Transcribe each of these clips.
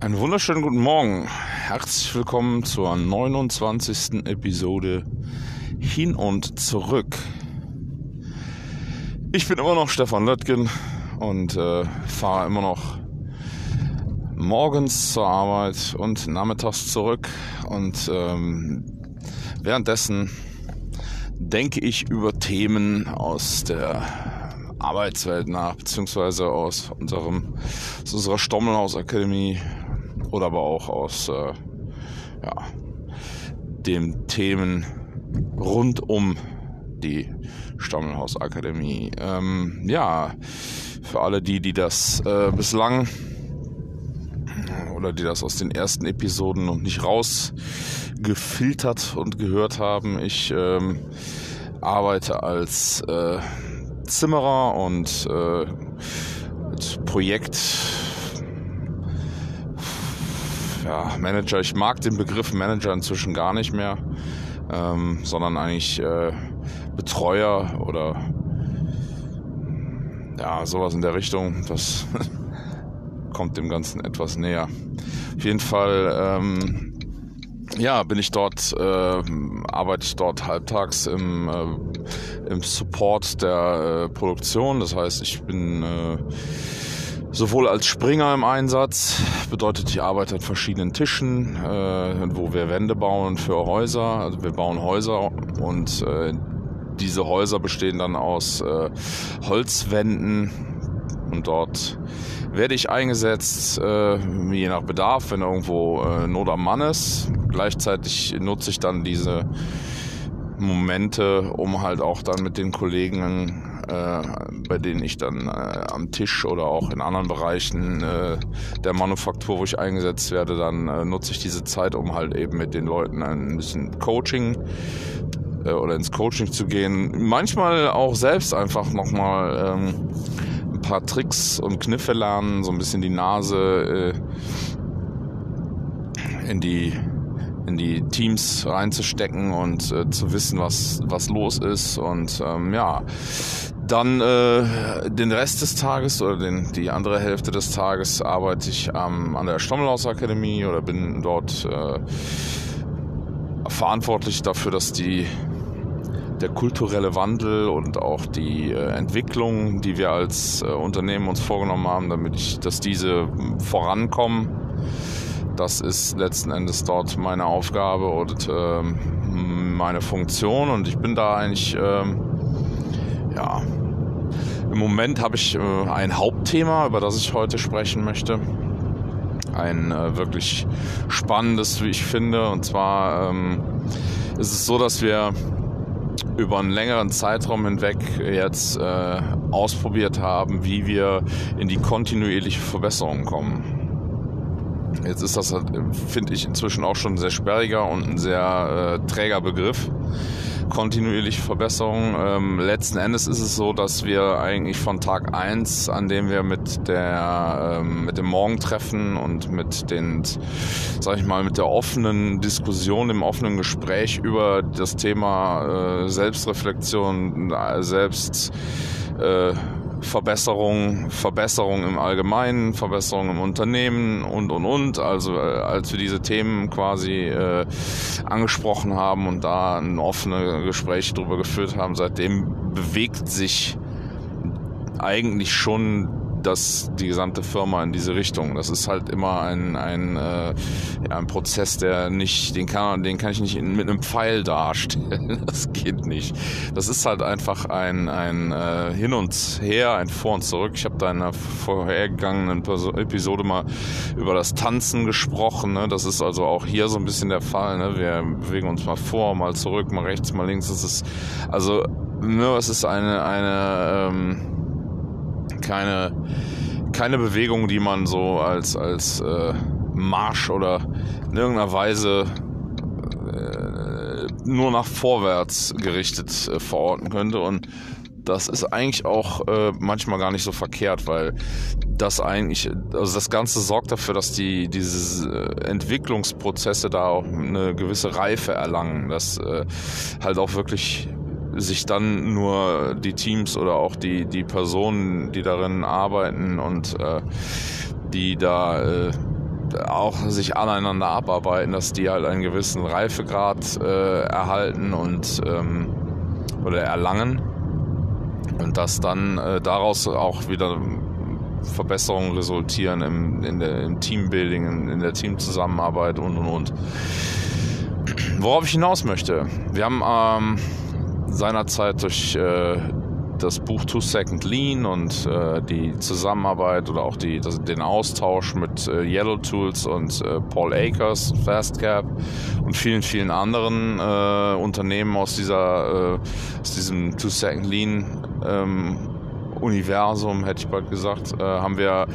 Einen wunderschönen guten Morgen. Herzlich willkommen zur 29. Episode Hin und Zurück. Ich bin immer noch Stefan Löttgen und äh, fahre immer noch morgens zur Arbeit und nachmittags zurück. Und ähm, währenddessen denke ich über Themen aus der Arbeitswelt nach, beziehungsweise aus unserem, aus unserer Stommelhaus-Akademie oder aber auch aus äh, ja, den Themen rund um die Stammelhaus-Akademie. Ähm, ja, für alle die, die das äh, bislang oder die das aus den ersten Episoden noch nicht rausgefiltert und gehört haben, ich ähm, arbeite als äh, Zimmerer und äh, Projekt ja, Manager. Ich mag den Begriff Manager inzwischen gar nicht mehr, ähm, sondern eigentlich äh, Betreuer oder ja, sowas in der Richtung. Das kommt dem Ganzen etwas näher. Auf jeden Fall, ähm, ja, bin ich dort, äh, arbeite ich dort halbtags im, äh, im Support der äh, Produktion. Das heißt, ich bin äh, sowohl als Springer im Einsatz, bedeutet, ich arbeite an verschiedenen Tischen, äh, wo wir Wände bauen für Häuser. Also wir bauen Häuser und äh, diese Häuser bestehen dann aus äh, Holzwänden und dort werde ich eingesetzt, äh, je nach Bedarf, wenn irgendwo äh, Not am Mann ist. Gleichzeitig nutze ich dann diese Momente, um halt auch dann mit den Kollegen äh, bei denen ich dann äh, am Tisch oder auch in anderen Bereichen äh, der Manufaktur, wo ich eingesetzt werde, dann äh, nutze ich diese Zeit, um halt eben mit den Leuten ein bisschen Coaching oder ins Coaching zu gehen. Manchmal auch selbst einfach nochmal ähm, ein paar Tricks und Kniffe lernen, so ein bisschen die Nase äh, in die in die Teams reinzustecken und äh, zu wissen, was, was los ist. Und ähm, ja, dann äh, den Rest des Tages oder den, die andere Hälfte des Tages arbeite ich ähm, an der Stommelhaus Akademie oder bin dort äh, verantwortlich dafür, dass die der kulturelle Wandel und auch die äh, Entwicklung, die wir als äh, Unternehmen uns vorgenommen haben, damit ich, dass diese vorankommen. Das ist letzten Endes dort meine Aufgabe und äh, meine Funktion und ich bin da eigentlich ähm, ja, im Moment habe ich äh, ein Hauptthema, über das ich heute sprechen möchte. Ein äh, wirklich spannendes, wie ich finde. Und zwar ähm, ist es so, dass wir über einen längeren Zeitraum hinweg jetzt äh, ausprobiert haben, wie wir in die kontinuierliche Verbesserung kommen. Jetzt ist das, halt, finde ich, inzwischen auch schon ein sehr sperriger und ein sehr äh, träger Begriff kontinuierliche Verbesserung. Ähm, letzten Endes ist es so, dass wir eigentlich von Tag eins, an dem wir mit der ähm, mit dem Morgentreffen und mit den, sag ich mal, mit der offenen Diskussion, dem offenen Gespräch über das Thema äh, Selbstreflexion, äh, Selbst äh, Verbesserung, Verbesserung im Allgemeinen, Verbesserung im Unternehmen und und und. Also äh, als wir diese Themen quasi äh, angesprochen haben und da ein offenes Gespräch darüber geführt haben, seitdem bewegt sich eigentlich schon das, die gesamte Firma in diese Richtung. Das ist halt immer ein, ein, äh, ja, ein Prozess, der nicht, den kann, den kann ich nicht mit einem Pfeil darstellen. Das geht nicht. Das ist halt einfach ein, ein äh, Hin und Her, ein Vor und Zurück. Ich habe da in einer vorhergegangenen Episode mal über das Tanzen gesprochen. Ne? Das ist also auch hier so ein bisschen der Fall. Ne? Wir bewegen uns mal vor, mal zurück, mal rechts, mal links. Das ist also ne, es ist eine, eine ähm, keine, keine Bewegung, die man so als, als äh, Marsch oder in irgendeiner Weise äh, nur nach vorwärts gerichtet äh, verorten könnte. Und das ist eigentlich auch äh, manchmal gar nicht so verkehrt, weil das eigentlich, also das Ganze sorgt dafür, dass die diese äh, Entwicklungsprozesse da auch eine gewisse Reife erlangen, dass äh, halt auch wirklich sich dann nur die Teams oder auch die, die Personen, die darin arbeiten und äh, die da äh, auch sich aneinander abarbeiten, dass die halt einen gewissen Reifegrad äh, erhalten und ähm, oder erlangen und dass dann äh, daraus auch wieder Verbesserungen resultieren im, in der, im Teambuilding, in, in der Teamzusammenarbeit und und und. Worauf ich hinaus möchte, wir haben ähm, seinerzeit durch äh, das Buch Two Second Lean und äh, die Zusammenarbeit oder auch die, das, den Austausch mit äh, Yellow Tools und äh, Paul Akers, Fastcap und vielen, vielen anderen äh, Unternehmen aus dieser, äh, aus diesem Two Second Lean ähm, Universum, hätte ich bald gesagt, äh, haben wir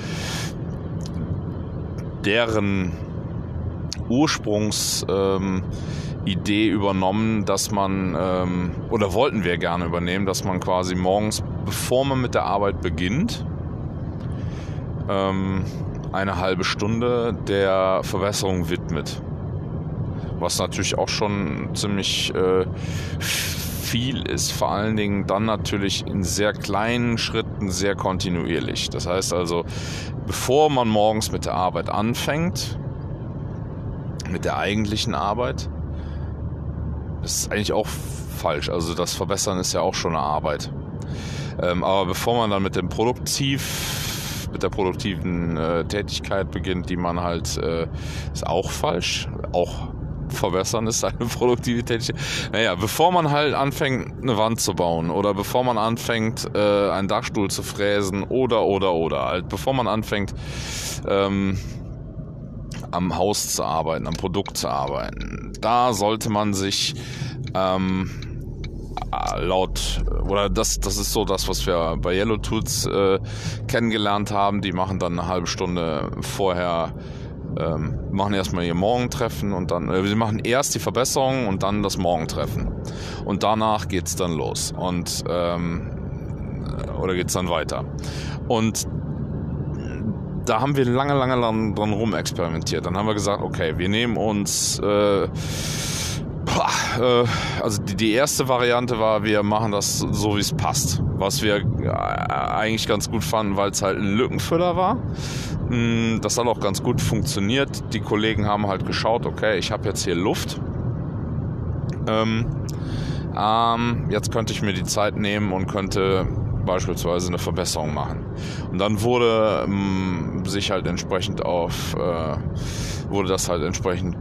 deren Ursprungs ähm, Idee übernommen, dass man, ähm, oder wollten wir gerne übernehmen, dass man quasi morgens, bevor man mit der Arbeit beginnt, ähm, eine halbe Stunde der Verbesserung widmet. Was natürlich auch schon ziemlich äh, viel ist, vor allen Dingen dann natürlich in sehr kleinen Schritten, sehr kontinuierlich. Das heißt also, bevor man morgens mit der Arbeit anfängt, mit der eigentlichen Arbeit, ist eigentlich auch falsch. Also das Verbessern ist ja auch schon eine Arbeit. Ähm, aber bevor man dann mit dem Produktiv, mit der produktiven äh, Tätigkeit beginnt, die man halt, äh, ist auch falsch. Auch verbessern ist eine produktive Tätigkeit. Naja, bevor man halt anfängt, eine Wand zu bauen oder bevor man anfängt, äh, einen Dachstuhl zu fräsen oder, oder, oder. Halt, bevor man anfängt, ähm, am Haus zu arbeiten, am Produkt zu arbeiten. Da sollte man sich ähm, laut, oder das, das ist so das, was wir bei Yellow Tools äh, kennengelernt haben. Die machen dann eine halbe Stunde vorher ähm, machen erstmal ihr Morgentreffen und dann, äh, sie machen erst die Verbesserung und dann das Morgentreffen. Und danach geht's dann los. Und ähm, oder geht's dann weiter. Und da haben wir lange, lange lang dran rumexperimentiert. Dann haben wir gesagt, okay, wir nehmen uns äh, äh, also die, erste Variante war, wir machen das so, wie es passt. Was wir äh, eigentlich ganz gut fanden, weil es halt ein Lückenfüller war. Mm, das hat auch ganz gut funktioniert. Die Kollegen haben halt geschaut, okay, ich habe jetzt hier Luft. Ähm, ähm, jetzt könnte ich mir die Zeit nehmen und könnte beispielsweise eine Verbesserung machen. Und dann wurde ähm, sich halt entsprechend auf, äh, wurde das halt entsprechend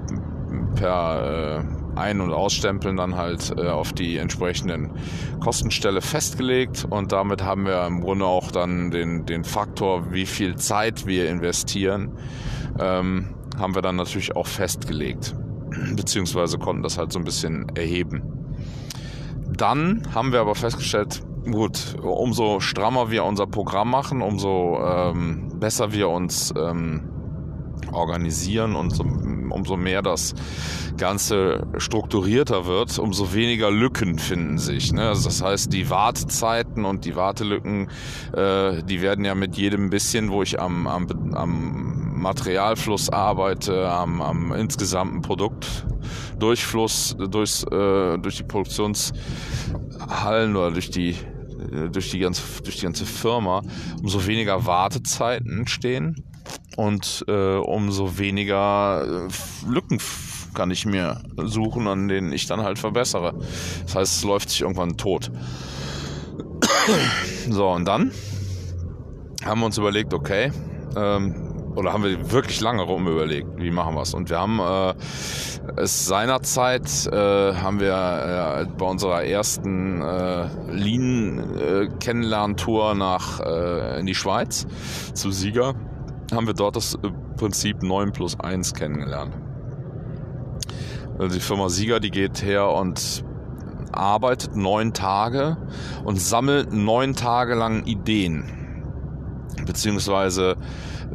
per äh, Ein- und Ausstempeln dann halt äh, auf die entsprechenden Kostenstelle festgelegt und damit haben wir im Grunde auch dann den, den Faktor, wie viel Zeit wir investieren, ähm, haben wir dann natürlich auch festgelegt, beziehungsweise konnten das halt so ein bisschen erheben. Dann haben wir aber festgestellt, gut, umso strammer wir unser Programm machen, umso ähm, besser wir uns ähm, organisieren und so, umso mehr das Ganze strukturierter wird, umso weniger Lücken finden sich. Ne? Also das heißt, die Wartezeiten und die Wartelücken, äh, die werden ja mit jedem bisschen, wo ich am, am, am Materialfluss arbeite, am, am insgesamten Produktdurchfluss durchs, äh, durch die Produktionshallen oder durch die durch die ganze durch die ganze Firma umso weniger Wartezeiten stehen und äh, umso weniger äh, Lücken kann ich mir suchen, an denen ich dann halt verbessere. Das heißt, es läuft sich irgendwann tot. so, und dann haben wir uns überlegt, okay, ähm, oder haben wir wirklich lange rum überlegt, wie machen wir es. Und wir haben äh, es seinerzeit, äh, haben wir äh, bei unserer ersten äh, Lean-Kennenlerntour nach äh, in die Schweiz zu Sieger, haben wir dort das äh, Prinzip 9 plus 1 kennengelernt. Also die Firma Sieger, die geht her und arbeitet neun Tage und sammelt neun Tage lang Ideen. Beziehungsweise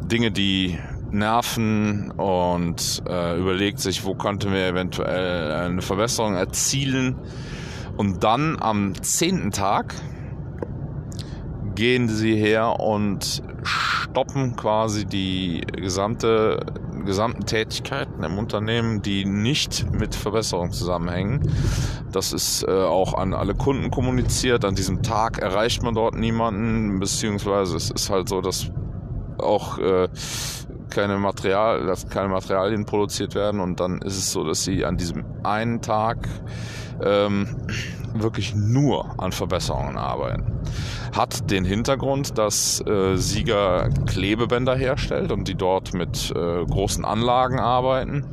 Dinge, die nerven und äh, überlegt sich, wo könnten wir eventuell eine Verbesserung erzielen. Und dann am zehnten Tag gehen sie her und stoppen quasi die gesamte, gesamten Tätigkeiten im Unternehmen, die nicht mit Verbesserung zusammenhängen. Das ist äh, auch an alle Kunden kommuniziert. An diesem Tag erreicht man dort niemanden, beziehungsweise es ist halt so, dass auch äh, keine Material, dass keine Materialien produziert werden und dann ist es so, dass sie an diesem einen Tag ähm, wirklich nur an Verbesserungen arbeiten. Hat den Hintergrund, dass äh, Sieger Klebebänder herstellt und die dort mit äh, großen Anlagen arbeiten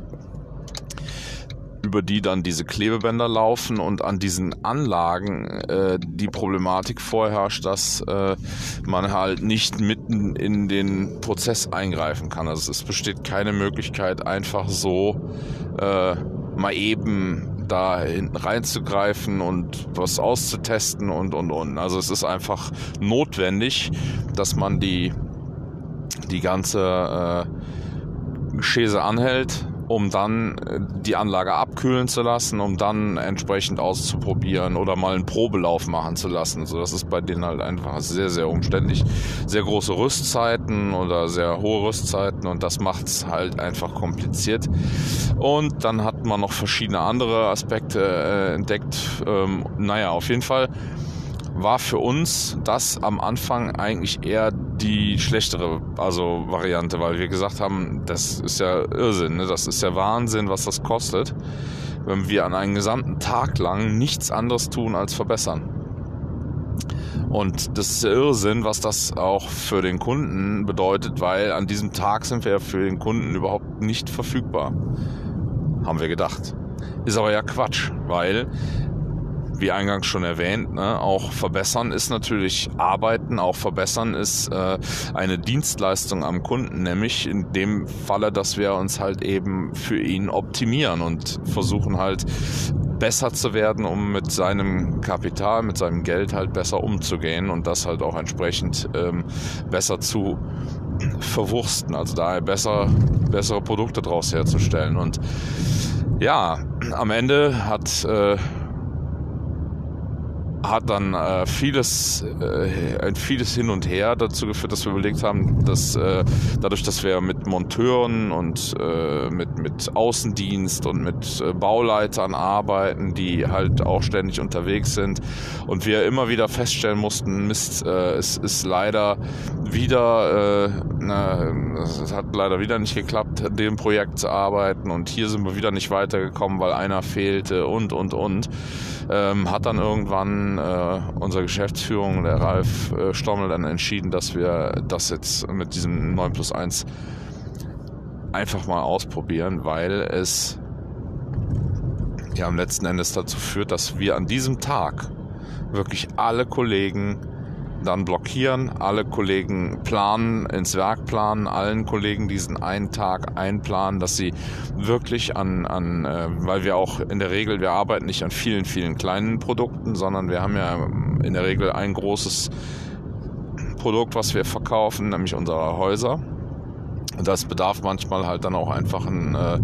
über die dann diese Klebebänder laufen und an diesen Anlagen äh, die Problematik vorherrscht, dass äh, man halt nicht mitten in den Prozess eingreifen kann. Also es besteht keine Möglichkeit, einfach so äh, mal eben da hinten reinzugreifen und was auszutesten und und und. Also es ist einfach notwendig, dass man die die ganze äh, Schäse anhält um dann äh, die Anlage abkühlen zu lassen, um dann entsprechend auszuprobieren oder mal einen Probelauf machen zu lassen. Also das ist bei denen halt einfach sehr, sehr umständlich. Sehr große Rüstzeiten oder sehr hohe Rüstzeiten und das macht es halt einfach kompliziert. Und dann hat man noch verschiedene andere Aspekte äh, entdeckt. Ähm, naja, auf jeden Fall war für uns das am Anfang eigentlich eher die schlechtere also Variante, weil wir gesagt haben, das ist ja Irrsinn, ne? das ist ja Wahnsinn, was das kostet, wenn wir an einen gesamten Tag lang nichts anderes tun als verbessern. Und das ist Irrsinn, was das auch für den Kunden bedeutet, weil an diesem Tag sind wir für den Kunden überhaupt nicht verfügbar. Haben wir gedacht. Ist aber ja Quatsch, weil wie eingangs schon erwähnt, ne, auch verbessern ist natürlich arbeiten, auch verbessern ist äh, eine Dienstleistung am Kunden, nämlich in dem Falle, dass wir uns halt eben für ihn optimieren und versuchen halt besser zu werden, um mit seinem Kapital, mit seinem Geld halt besser umzugehen und das halt auch entsprechend ähm, besser zu verwursten, also daher besser, bessere Produkte daraus herzustellen. Und ja, am Ende hat äh, hat dann äh, vieles, äh, ein vieles hin und her dazu geführt, dass wir überlegt haben, dass äh, dadurch, dass wir mit Monteuren und äh, mit, mit Außendienst und mit äh, Bauleitern arbeiten, die halt auch ständig unterwegs sind und wir immer wieder feststellen mussten, Mist, äh, es ist leider wieder, na, es hat leider wieder nicht geklappt, an dem Projekt zu arbeiten und hier sind wir wieder nicht weitergekommen, weil einer fehlte und und und ähm, hat dann irgendwann äh, unsere Geschäftsführung, der Ralf äh, Stommel, dann entschieden, dass wir das jetzt mit diesem 9 plus 1 einfach mal ausprobieren, weil es ja am letzten Endes dazu führt, dass wir an diesem Tag wirklich alle Kollegen dann blockieren, alle Kollegen planen, ins Werk planen, allen Kollegen diesen einen Tag einplanen, dass sie wirklich an, an äh, weil wir auch in der Regel, wir arbeiten nicht an vielen, vielen kleinen Produkten, sondern wir haben ja in der Regel ein großes Produkt, was wir verkaufen, nämlich unsere Häuser. Das bedarf manchmal halt dann auch einfach ein, äh,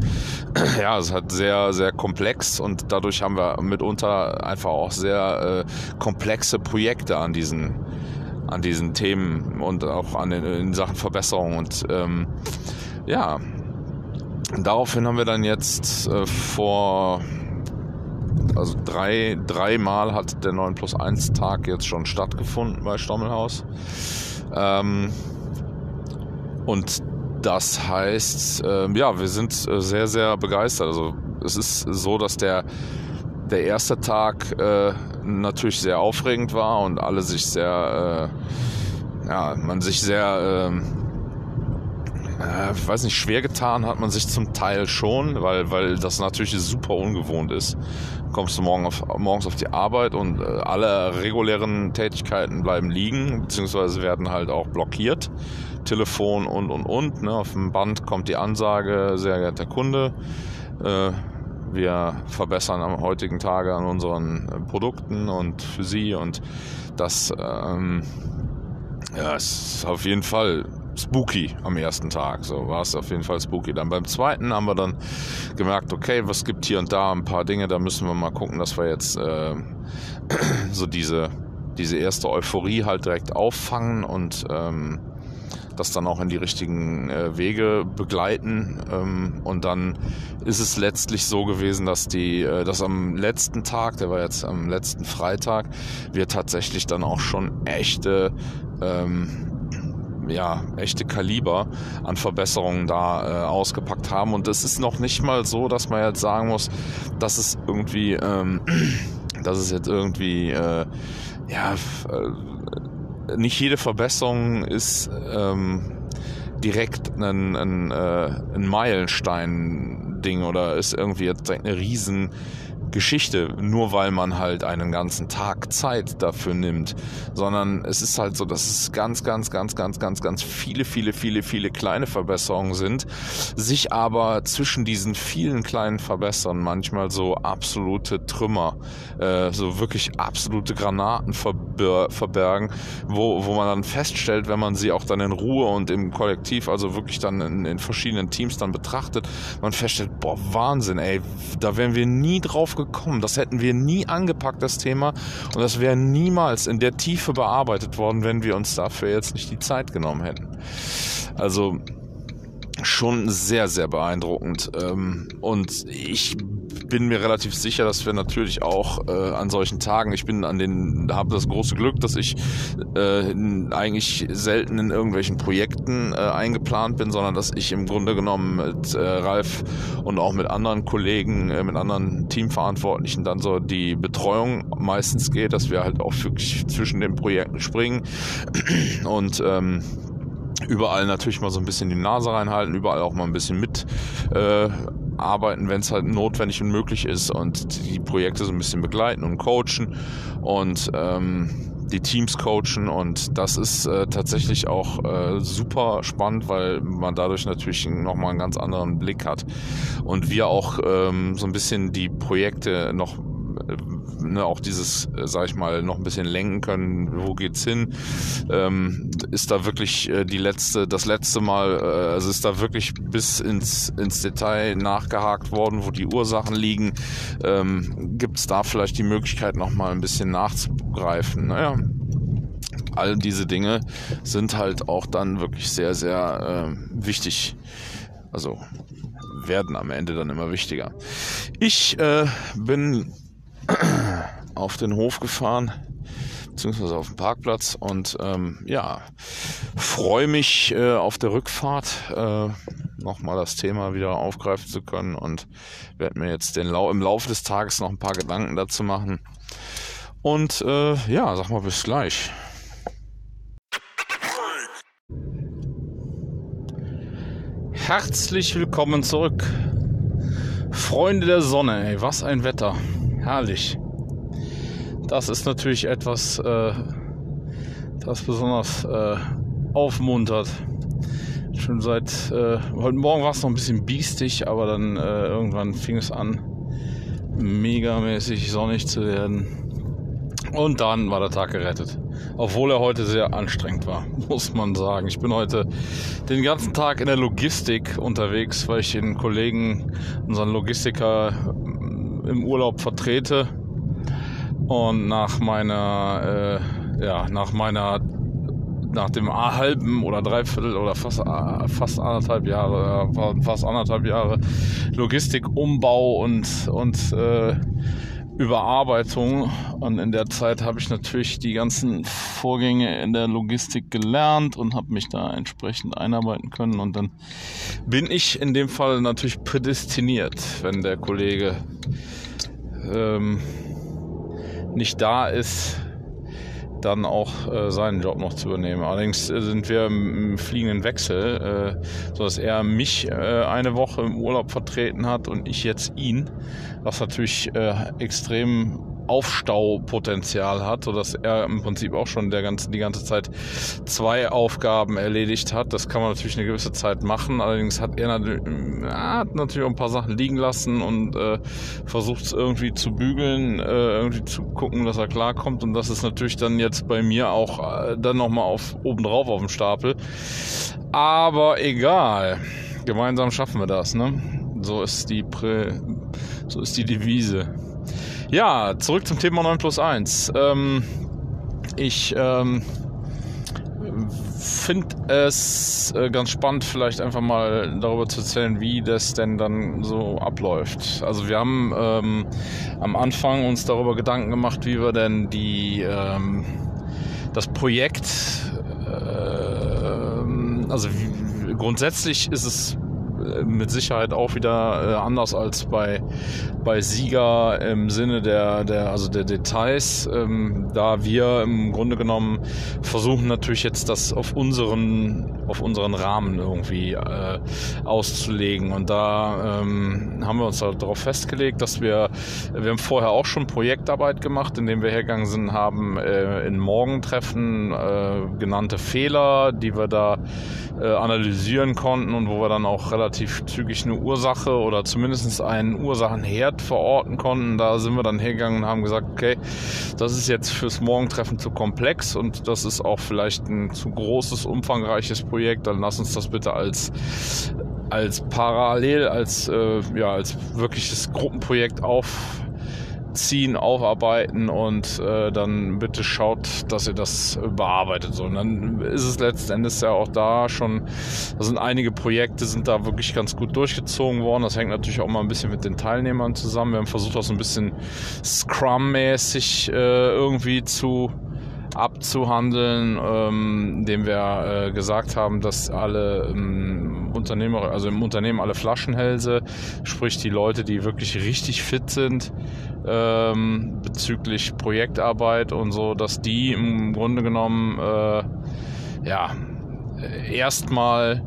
ja, es ist halt sehr, sehr komplex und dadurch haben wir mitunter einfach auch sehr äh, komplexe Projekte an diesen an diesen Themen und auch an den in Sachen Verbesserung. Und ähm, ja, daraufhin haben wir dann jetzt äh, vor also drei, dreimal hat der 9 plus 1 Tag jetzt schon stattgefunden bei Stommelhaus. Ähm, und das heißt, äh, ja, wir sind äh, sehr, sehr begeistert. Also es ist so, dass der der erste Tag äh, natürlich sehr aufregend war und alle sich sehr, äh, ja, man sich sehr, ähm, äh, ich weiß nicht, schwer getan hat man sich zum Teil schon, weil, weil das natürlich super ungewohnt ist. Kommst du morgen auf, morgens auf die Arbeit und äh, alle regulären Tätigkeiten bleiben liegen, beziehungsweise werden halt auch blockiert. Telefon und und und. Ne? Auf dem Band kommt die Ansage, sehr geehrter Kunde, äh, wir verbessern am heutigen Tage an unseren Produkten und für Sie und das ähm, ja, ist auf jeden Fall spooky am ersten Tag. So war es auf jeden Fall spooky. Dann beim zweiten haben wir dann gemerkt, okay, was gibt hier und da ein paar Dinge, da müssen wir mal gucken, dass wir jetzt äh, so diese, diese erste Euphorie halt direkt auffangen und ähm, das dann auch in die richtigen äh, Wege begleiten. Ähm, und dann ist es letztlich so gewesen, dass die, äh, dass am letzten Tag, der war jetzt am letzten Freitag, wir tatsächlich dann auch schon echte ähm, ja, echte Kaliber an Verbesserungen da äh, ausgepackt haben. Und es ist noch nicht mal so, dass man jetzt sagen muss, dass es irgendwie, ähm, dass es jetzt irgendwie, äh, ja, äh, nicht jede Verbesserung ist ähm, direkt ein, ein, äh, ein Meilenstein-Ding oder ist irgendwie jetzt eine riesen Geschichte, nur weil man halt einen ganzen Tag Zeit dafür nimmt, sondern es ist halt so, dass es ganz, ganz, ganz, ganz, ganz, ganz viele, viele, viele, viele kleine Verbesserungen sind, sich aber zwischen diesen vielen kleinen Verbesserungen manchmal so absolute Trümmer, äh, so wirklich absolute Granaten verbergen, wo, wo man dann feststellt, wenn man sie auch dann in Ruhe und im Kollektiv, also wirklich dann in, in verschiedenen Teams dann betrachtet, man feststellt, boah, Wahnsinn, ey, da wären wir nie drauf gekommen. Das hätten wir nie angepackt, das Thema. Und das wäre niemals in der Tiefe bearbeitet worden, wenn wir uns dafür jetzt nicht die Zeit genommen hätten. Also schon sehr, sehr beeindruckend. Ähm, und ich bin mir relativ sicher, dass wir natürlich auch äh, an solchen Tagen, ich bin an den, habe das große Glück, dass ich äh, eigentlich selten in irgendwelchen Projekten äh, eingeplant bin, sondern dass ich im Grunde genommen mit äh, Ralf und auch mit anderen Kollegen, äh, mit anderen Teamverantwortlichen dann so die Betreuung meistens geht, dass wir halt auch wirklich zwischen den Projekten springen und ähm, überall natürlich mal so ein bisschen die Nase reinhalten, überall auch mal ein bisschen mit äh, arbeiten, wenn es halt notwendig und möglich ist und die Projekte so ein bisschen begleiten und coachen und ähm, die Teams coachen und das ist äh, tatsächlich auch äh, super spannend, weil man dadurch natürlich nochmal einen ganz anderen Blick hat und wir auch ähm, so ein bisschen die Projekte noch ne, auch dieses, äh, sag ich mal, noch ein bisschen lenken können, wo geht's hin, ähm, ist da wirklich äh, die letzte, das letzte Mal, äh, also ist da wirklich bis ins, ins Detail nachgehakt worden, wo die Ursachen liegen, ähm, gibt es da vielleicht die Möglichkeit noch mal ein bisschen nachzugreifen. Naja, all diese Dinge sind halt auch dann wirklich sehr, sehr äh, wichtig. Also werden am Ende dann immer wichtiger. Ich äh, bin auf den Hof gefahren, beziehungsweise auf den Parkplatz und ähm, ja, freue mich äh, auf der Rückfahrt äh, nochmal das Thema wieder aufgreifen zu können und werde mir jetzt den Lau im Laufe des Tages noch ein paar Gedanken dazu machen. Und äh, ja, sag mal bis gleich. Herzlich willkommen zurück. Freunde der Sonne, ey, was ein Wetter. Herrlich. Das ist natürlich etwas, äh, das besonders äh, aufmuntert. Schon seit äh, heute Morgen war es noch ein bisschen biestig, aber dann äh, irgendwann fing es an, megamäßig sonnig zu werden. Und dann war der Tag gerettet. Obwohl er heute sehr anstrengend war, muss man sagen. Ich bin heute den ganzen Tag in der Logistik unterwegs, weil ich den Kollegen, unseren Logistiker im Urlaub vertrete. Und nach meiner, äh, ja, nach meiner, nach dem halben oder dreiviertel oder fast, fast anderthalb Jahre, fast anderthalb Jahre Logistikumbau und, und äh, Überarbeitung. Und in der Zeit habe ich natürlich die ganzen Vorgänge in der Logistik gelernt und habe mich da entsprechend einarbeiten können. Und dann bin ich in dem Fall natürlich prädestiniert, wenn der Kollege ähm, nicht da ist, dann auch äh, seinen Job noch zu übernehmen. Allerdings äh, sind wir im, fliegenden Wechsel, äh, so dass er mich äh, eine Woche im Urlaub vertreten hat und ich jetzt ihn, was natürlich äh, extrem Aufstaupotenzial hat, sodass er im Prinzip auch schon der ganze, die ganze Zeit zwei Aufgaben erledigt hat. Das kann man natürlich eine gewisse Zeit machen. Allerdings hat er natürlich, hat natürlich auch ein paar Sachen liegen lassen und äh, versucht es irgendwie zu bügeln, äh, irgendwie zu gucken, dass er klarkommt. Und das ist natürlich dann jetzt bei mir auch äh, dann nochmal auf obendrauf auf dem Stapel. Aber egal. Gemeinsam schaffen wir das, ne? So ist die Prä so ist die Devise. Ja, zurück zum Thema 9 plus 1. Ähm, ich ähm, finde es äh, ganz spannend, vielleicht einfach mal darüber zu erzählen, wie das denn dann so abläuft. Also wir haben ähm, am Anfang uns darüber Gedanken gemacht, wie wir denn die ähm, das Projekt, äh, also wie, grundsätzlich ist es mit Sicherheit auch wieder äh, anders als bei, bei Sieger im Sinne der, der, also der Details, ähm, da wir im Grunde genommen versuchen natürlich jetzt das auf unseren, auf unseren Rahmen irgendwie äh, auszulegen. Und da ähm, haben wir uns halt darauf festgelegt, dass wir, wir haben vorher auch schon Projektarbeit gemacht, indem wir hergegangen sind, haben äh, in Morgentreffen genannte Fehler, die wir da analysieren konnten und wo wir dann auch relativ relativ zügig eine Ursache oder zumindest einen Ursachenherd verorten konnten. Da sind wir dann hergegangen und haben gesagt, okay, das ist jetzt fürs Morgentreffen zu komplex und das ist auch vielleicht ein zu großes, umfangreiches Projekt. Dann lass uns das bitte als als parallel, als äh, ja, als wirkliches Gruppenprojekt auf ziehen, aufarbeiten und äh, dann bitte schaut, dass ihr das bearbeitet. So, und dann ist es letzten Endes ja auch da schon, da sind einige Projekte, sind da wirklich ganz gut durchgezogen worden. Das hängt natürlich auch mal ein bisschen mit den Teilnehmern zusammen. Wir haben versucht, auch so ein bisschen Scrum-mäßig äh, irgendwie zu abzuhandeln, ähm, indem wir äh, gesagt haben, dass alle ähm, Unternehmer, also im Unternehmen alle Flaschenhälse, sprich die Leute, die wirklich richtig fit sind ähm, bezüglich Projektarbeit und so, dass die im Grunde genommen äh, ja erstmal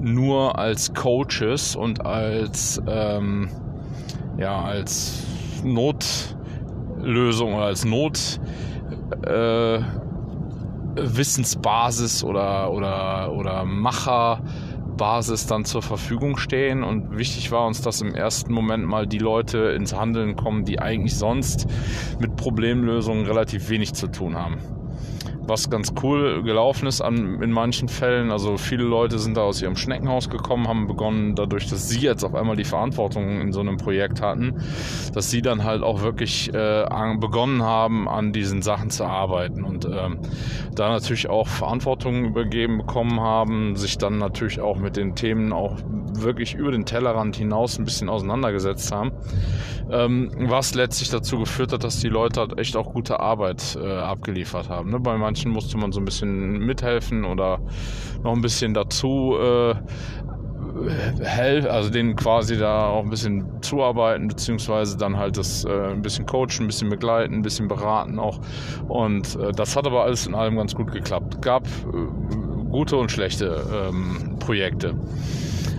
nur als Coaches und als ähm, ja als Notlösung oder als Not äh, Wissensbasis oder, oder, oder Macherbasis dann zur Verfügung stehen. Und wichtig war uns, dass im ersten Moment mal die Leute ins Handeln kommen, die eigentlich sonst mit Problemlösungen relativ wenig zu tun haben was ganz cool gelaufen ist an, in manchen Fällen. Also viele Leute sind da aus ihrem Schneckenhaus gekommen, haben begonnen, dadurch, dass sie jetzt auf einmal die Verantwortung in so einem Projekt hatten, dass sie dann halt auch wirklich äh, begonnen haben, an diesen Sachen zu arbeiten und ähm, da natürlich auch Verantwortung übergeben bekommen haben, sich dann natürlich auch mit den Themen auch wirklich über den Tellerrand hinaus ein bisschen auseinandergesetzt haben, ähm, was letztlich dazu geführt hat, dass die Leute halt echt auch gute Arbeit äh, abgeliefert haben. Ne? Bei musste man so ein bisschen mithelfen oder noch ein bisschen dazu äh, helfen, also denen quasi da auch ein bisschen zuarbeiten, beziehungsweise dann halt das äh, ein bisschen coachen, ein bisschen begleiten, ein bisschen beraten auch. Und äh, das hat aber alles in allem ganz gut geklappt. Gab äh, gute und schlechte ähm, Projekte.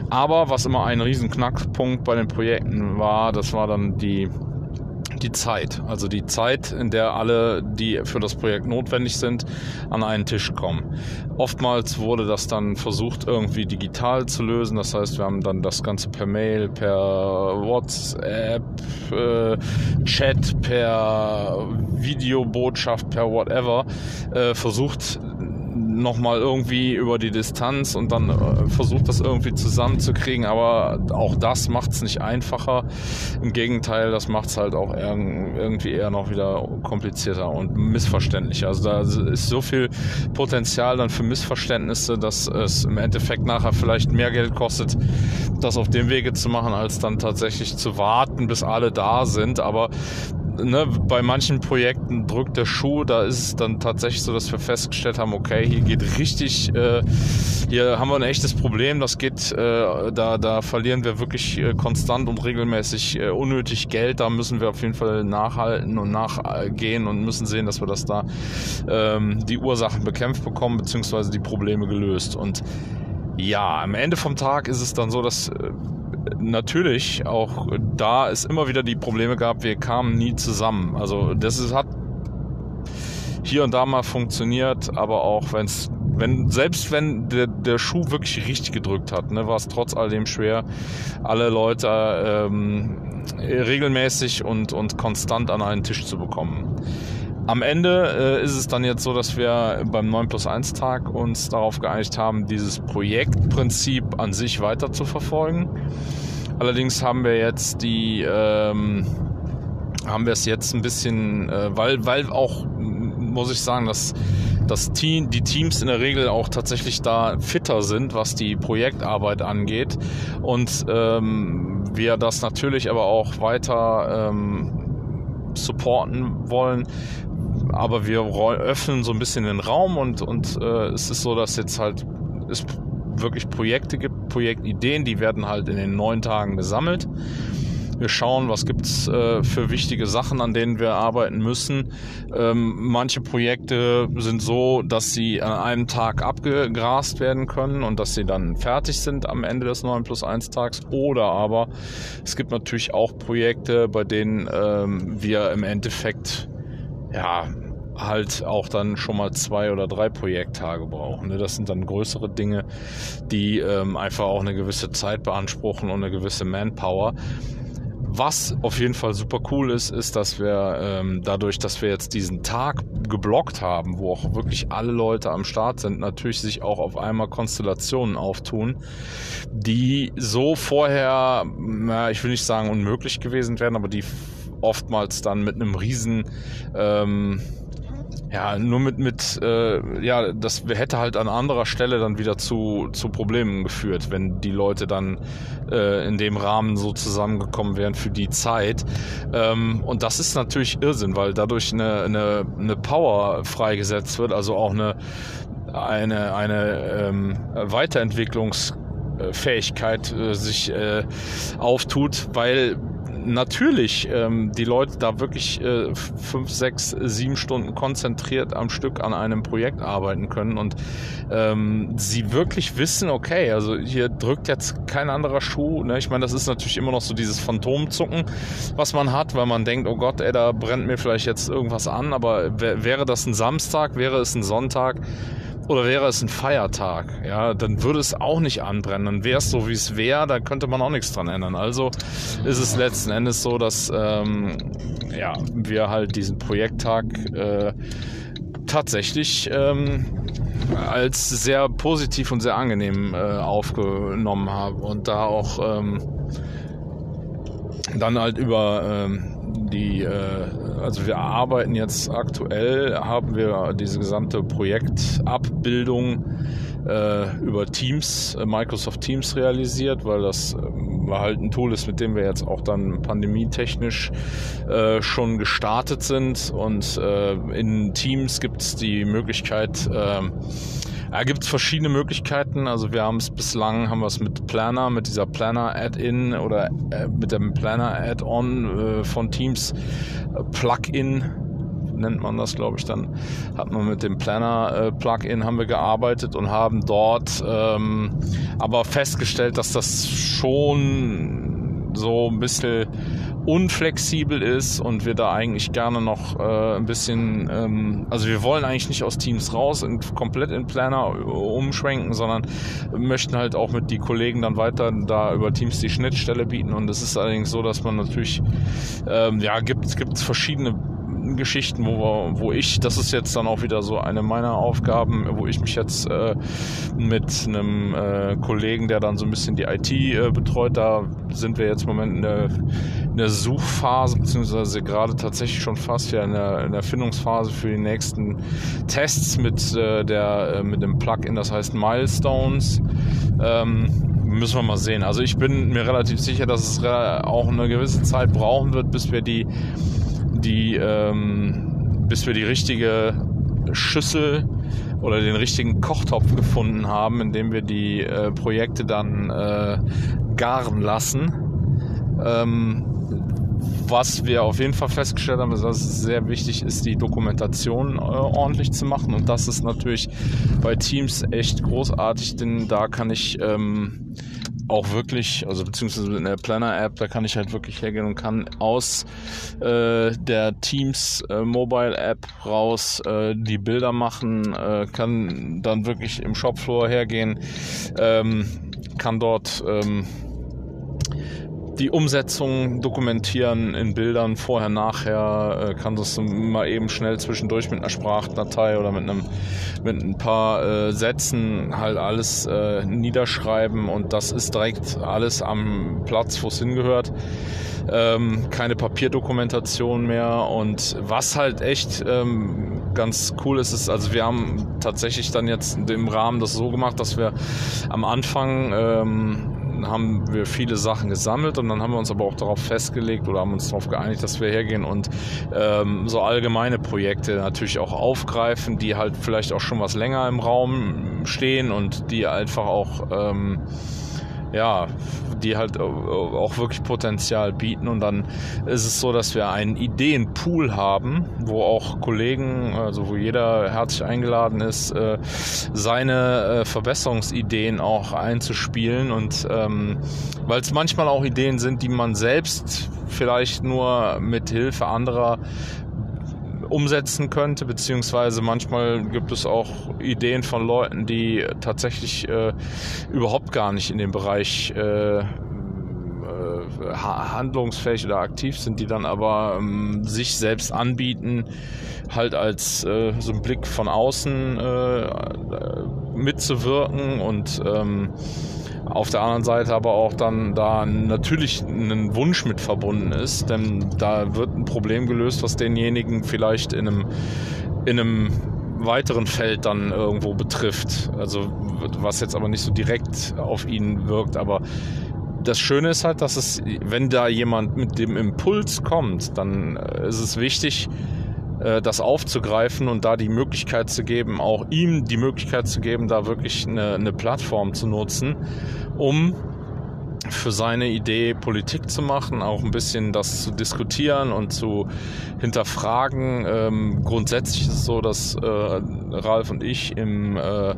Aber was immer ein riesen Knackpunkt bei den Projekten war, das war dann die die Zeit. Also die Zeit, in der alle, die für das Projekt notwendig sind, an einen Tisch kommen. Oftmals wurde das dann versucht, irgendwie digital zu lösen. Das heißt, wir haben dann das Ganze per Mail, per WhatsApp, äh, Chat, per Videobotschaft, per whatever äh, versucht, nochmal irgendwie über die Distanz und dann äh, versucht das irgendwie zusammenzukriegen. Aber auch das macht es nicht einfacher. Im Gegenteil, das macht es halt auch irgendwie eher noch wieder komplizierter und missverständlicher. Also da ist so viel Potenzial dann für Missverständnisse, dass es im Endeffekt nachher vielleicht mehr Geld kostet, das auf dem Wege zu machen, als dann tatsächlich zu warten, bis alle da sind. Aber ne, bei manchen Projekten drückt der Schuh, da ist es dann tatsächlich so, dass wir festgestellt haben, okay, hier geht richtig, äh, hier haben wir ein echtes Problem, das geht, äh, da, da verlieren wir wirklich äh, konstant und regelmäßig äh, unnötig Geld, da müssen wir auf jeden Fall nachhalten und nachgehen und müssen sehen, dass wir das da ähm, die Ursachen bekämpft bekommen, beziehungsweise die Probleme gelöst. Und ja, am Ende vom Tag ist es dann so, dass äh, natürlich auch da es immer wieder die Probleme gab, wir kamen nie zusammen. Also das ist, hat hier und da mal funktioniert, aber auch wenn es, wenn, selbst wenn der, der Schuh wirklich richtig gedrückt hat, ne, war es trotz alledem schwer, alle Leute ähm, regelmäßig und, und konstant an einen Tisch zu bekommen. Am Ende äh, ist es dann jetzt so, dass wir beim 9 plus 1 Tag uns darauf geeinigt haben, dieses Projektprinzip an sich weiter zu verfolgen. Allerdings haben wir jetzt die, ähm, haben wir es jetzt ein bisschen, äh, weil, weil auch muss ich sagen, dass dass Team, die Teams in der Regel auch tatsächlich da fitter sind, was die Projektarbeit angeht. Und ähm, wir das natürlich aber auch weiter ähm, supporten wollen. Aber wir öffnen so ein bisschen den Raum und, und äh, es ist so, dass jetzt halt es wirklich Projekte gibt, Projektideen, die werden halt in den neun Tagen gesammelt. Wir schauen, was gibt es äh, für wichtige Sachen, an denen wir arbeiten müssen. Ähm, manche Projekte sind so, dass sie an einem Tag abgegrast werden können und dass sie dann fertig sind am Ende des 9 plus 1 Tags. Oder aber es gibt natürlich auch Projekte, bei denen ähm, wir im Endeffekt ja, halt auch dann schon mal zwei oder drei Projekttage brauchen. Ne? Das sind dann größere Dinge, die ähm, einfach auch eine gewisse Zeit beanspruchen und eine gewisse Manpower. Was auf jeden Fall super cool ist, ist, dass wir ähm, dadurch, dass wir jetzt diesen Tag geblockt haben, wo auch wirklich alle Leute am Start sind, natürlich sich auch auf einmal Konstellationen auftun, die so vorher, na, ich will nicht sagen unmöglich gewesen wären, aber die oftmals dann mit einem riesen ähm, ja, nur mit, mit äh, ja, das hätte halt an anderer Stelle dann wieder zu, zu Problemen geführt, wenn die Leute dann äh, in dem Rahmen so zusammengekommen wären für die Zeit. Ähm, und das ist natürlich Irrsinn, weil dadurch eine, eine, eine Power freigesetzt wird, also auch eine, eine, eine ähm, Weiterentwicklungsfähigkeit äh, sich äh, auftut, weil natürlich ähm, die Leute da wirklich äh, fünf, sechs, sieben Stunden konzentriert am Stück an einem Projekt arbeiten können und ähm, sie wirklich wissen, okay, also hier drückt jetzt kein anderer Schuh. Ne? Ich meine, das ist natürlich immer noch so dieses Phantomzucken, was man hat, weil man denkt, oh Gott, ey, da brennt mir vielleicht jetzt irgendwas an, aber wäre das ein Samstag, wäre es ein Sonntag, oder wäre es ein Feiertag, ja, dann würde es auch nicht anbrennen. Dann wäre es so, wie es wäre, da könnte man auch nichts dran ändern. Also ist es letzten Endes so, dass ähm, ja, wir halt diesen Projekttag äh, tatsächlich ähm, als sehr positiv und sehr angenehm äh, aufgenommen haben und da auch ähm, dann halt über ähm, die, äh, also wir arbeiten jetzt aktuell, haben wir diese gesamte Projektabbildung äh, über Teams, äh, Microsoft Teams realisiert, weil das äh, halt ein Tool ist, mit dem wir jetzt auch dann pandemietechnisch äh, schon gestartet sind. Und in Teams gibt es die Möglichkeit, äh, da gibt es verschiedene Möglichkeiten. Also wir haben es bislang, haben wir es mit Planner, mit dieser Planner-Add-in oder äh, mit dem Planner-Add-on äh, von Teams äh, Plugin nennt man das, glaube ich, dann hat man mit dem Planner-Plugin äh, haben wir gearbeitet und haben dort ähm, aber festgestellt, dass das schon so ein bisschen unflexibel ist und wir da eigentlich gerne noch äh, ein bisschen, ähm, also wir wollen eigentlich nicht aus Teams raus und komplett in Planner umschwenken, sondern möchten halt auch mit die Kollegen dann weiter da über Teams die Schnittstelle bieten. Und es ist allerdings so, dass man natürlich, ähm, ja, gibt es verschiedene Geschichten, wo, wo ich, das ist jetzt dann auch wieder so eine meiner Aufgaben, wo ich mich jetzt äh, mit einem äh, Kollegen, der dann so ein bisschen die IT äh, betreut, da sind wir jetzt im Moment in in der Suchphase, beziehungsweise gerade tatsächlich schon fast ja in der, in der Findungsphase für die nächsten Tests mit, äh, der, äh, mit dem Plugin, das heißt Milestones. Ähm, müssen wir mal sehen. Also ich bin mir relativ sicher, dass es auch eine gewisse Zeit brauchen wird, bis wir die die, ähm, bis wir die richtige Schüssel oder den richtigen Kochtopf gefunden haben, in dem wir die äh, Projekte dann äh, garen lassen. Ähm, was wir auf jeden Fall festgestellt haben, ist, dass es sehr wichtig ist, die Dokumentation äh, ordentlich zu machen. Und das ist natürlich bei Teams echt großartig, denn da kann ich ähm, auch wirklich, also beziehungsweise in der Planner-App, da kann ich halt wirklich hergehen und kann aus äh, der Teams äh, Mobile-App raus äh, die Bilder machen, äh, kann dann wirklich im Shopfloor hergehen, ähm, kann dort ähm, die Umsetzung dokumentieren in Bildern vorher, nachher, äh, kann das mal eben schnell zwischendurch mit einer Sprachdatei oder mit einem mit ein paar äh, Sätzen halt alles äh, niederschreiben und das ist direkt alles am Platz, wo es hingehört. Ähm, keine Papierdokumentation mehr und was halt echt ähm, ganz cool ist, ist, also wir haben tatsächlich dann jetzt im Rahmen das so gemacht, dass wir am Anfang ähm, haben wir viele Sachen gesammelt und dann haben wir uns aber auch darauf festgelegt oder haben uns darauf geeinigt, dass wir hergehen und ähm, so allgemeine Projekte natürlich auch aufgreifen, die halt vielleicht auch schon was länger im Raum stehen und die einfach auch ähm, ja, die halt auch wirklich Potenzial bieten. Und dann ist es so, dass wir einen Ideenpool haben, wo auch Kollegen, also wo jeder herzlich eingeladen ist, äh, seine äh, Verbesserungsideen auch einzuspielen. Und ähm, weil es manchmal auch Ideen sind, die man selbst vielleicht nur mit Hilfe anderer umsetzen könnte, beziehungsweise manchmal gibt es auch Ideen von Leuten, die tatsächlich äh, überhaupt gar nicht in dem Bereich äh, äh handlungsfähig oder aktiv sind, die dann aber ähm, sich selbst anbieten, halt als äh, so ein Blick von außen äh, mitzuwirken und ähm, auf der anderen Seite aber auch dann da natürlich ein Wunsch mit verbunden ist, denn da wird ein Problem gelöst, was denjenigen vielleicht in einem, in einem weiteren Feld dann irgendwo betrifft. Also was jetzt aber nicht so direkt auf ihn wirkt, aber das Schöne ist halt, dass es, wenn da jemand mit dem Impuls kommt, dann ist es wichtig, äh, das aufzugreifen und da die Möglichkeit zu geben, auch ihm die Möglichkeit zu geben, da wirklich eine, eine Plattform zu nutzen, um für seine Idee Politik zu machen, auch ein bisschen das zu diskutieren und zu hinterfragen. Ähm, grundsätzlich ist es so, dass äh, Ralf und ich im, äh,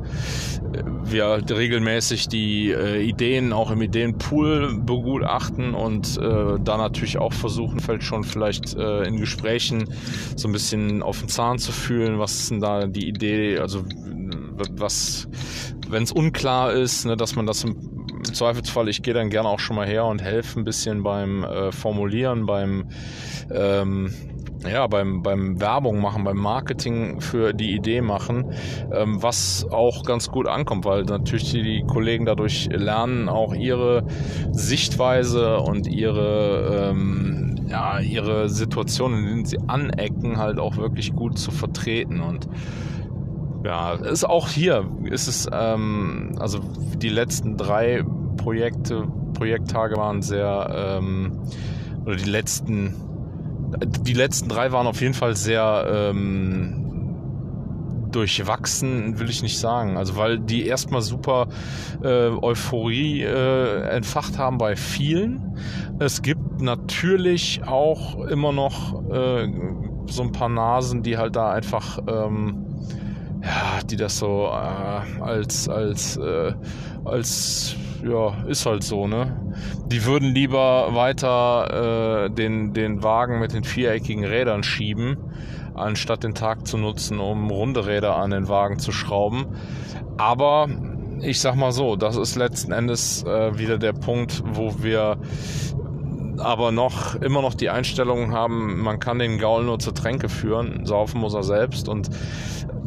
wir regelmäßig die äh, Ideen auch im Ideenpool begutachten und äh, da natürlich auch versuchen, fällt schon vielleicht äh, in Gesprächen so ein bisschen auf den Zahn zu fühlen, was ist denn da die Idee, also was, wenn es unklar ist, ne, dass man das im im Zweifelsfall, ich gehe dann gerne auch schon mal her und helfe ein bisschen beim äh, Formulieren, beim ähm, ja, beim, beim Werbung machen, beim Marketing für die Idee machen, ähm, was auch ganz gut ankommt, weil natürlich die, die, Kollegen dadurch lernen, auch ihre Sichtweise und ihre, ähm, ja, ihre Situationen, in denen sie anecken, halt auch wirklich gut zu vertreten. Und ja, ist auch hier ist es, ähm, also die letzten drei Projekte, Projekttage waren sehr, ähm, oder die letzten, die letzten drei waren auf jeden Fall sehr ähm, durchwachsen, will ich nicht sagen. Also weil die erstmal super äh, Euphorie äh, entfacht haben bei vielen. Es gibt natürlich auch immer noch äh, so ein paar Nasen, die halt da einfach ähm, ja, die das so äh, als, als, äh, als, ja, ist halt so, ne? Die würden lieber weiter äh, den, den Wagen mit den viereckigen Rädern schieben, anstatt den Tag zu nutzen, um runde Räder an den Wagen zu schrauben. Aber ich sag mal so, das ist letzten Endes äh, wieder der Punkt, wo wir aber noch immer noch die Einstellung haben, man kann den Gaul nur zur Tränke führen, saufen muss er selbst und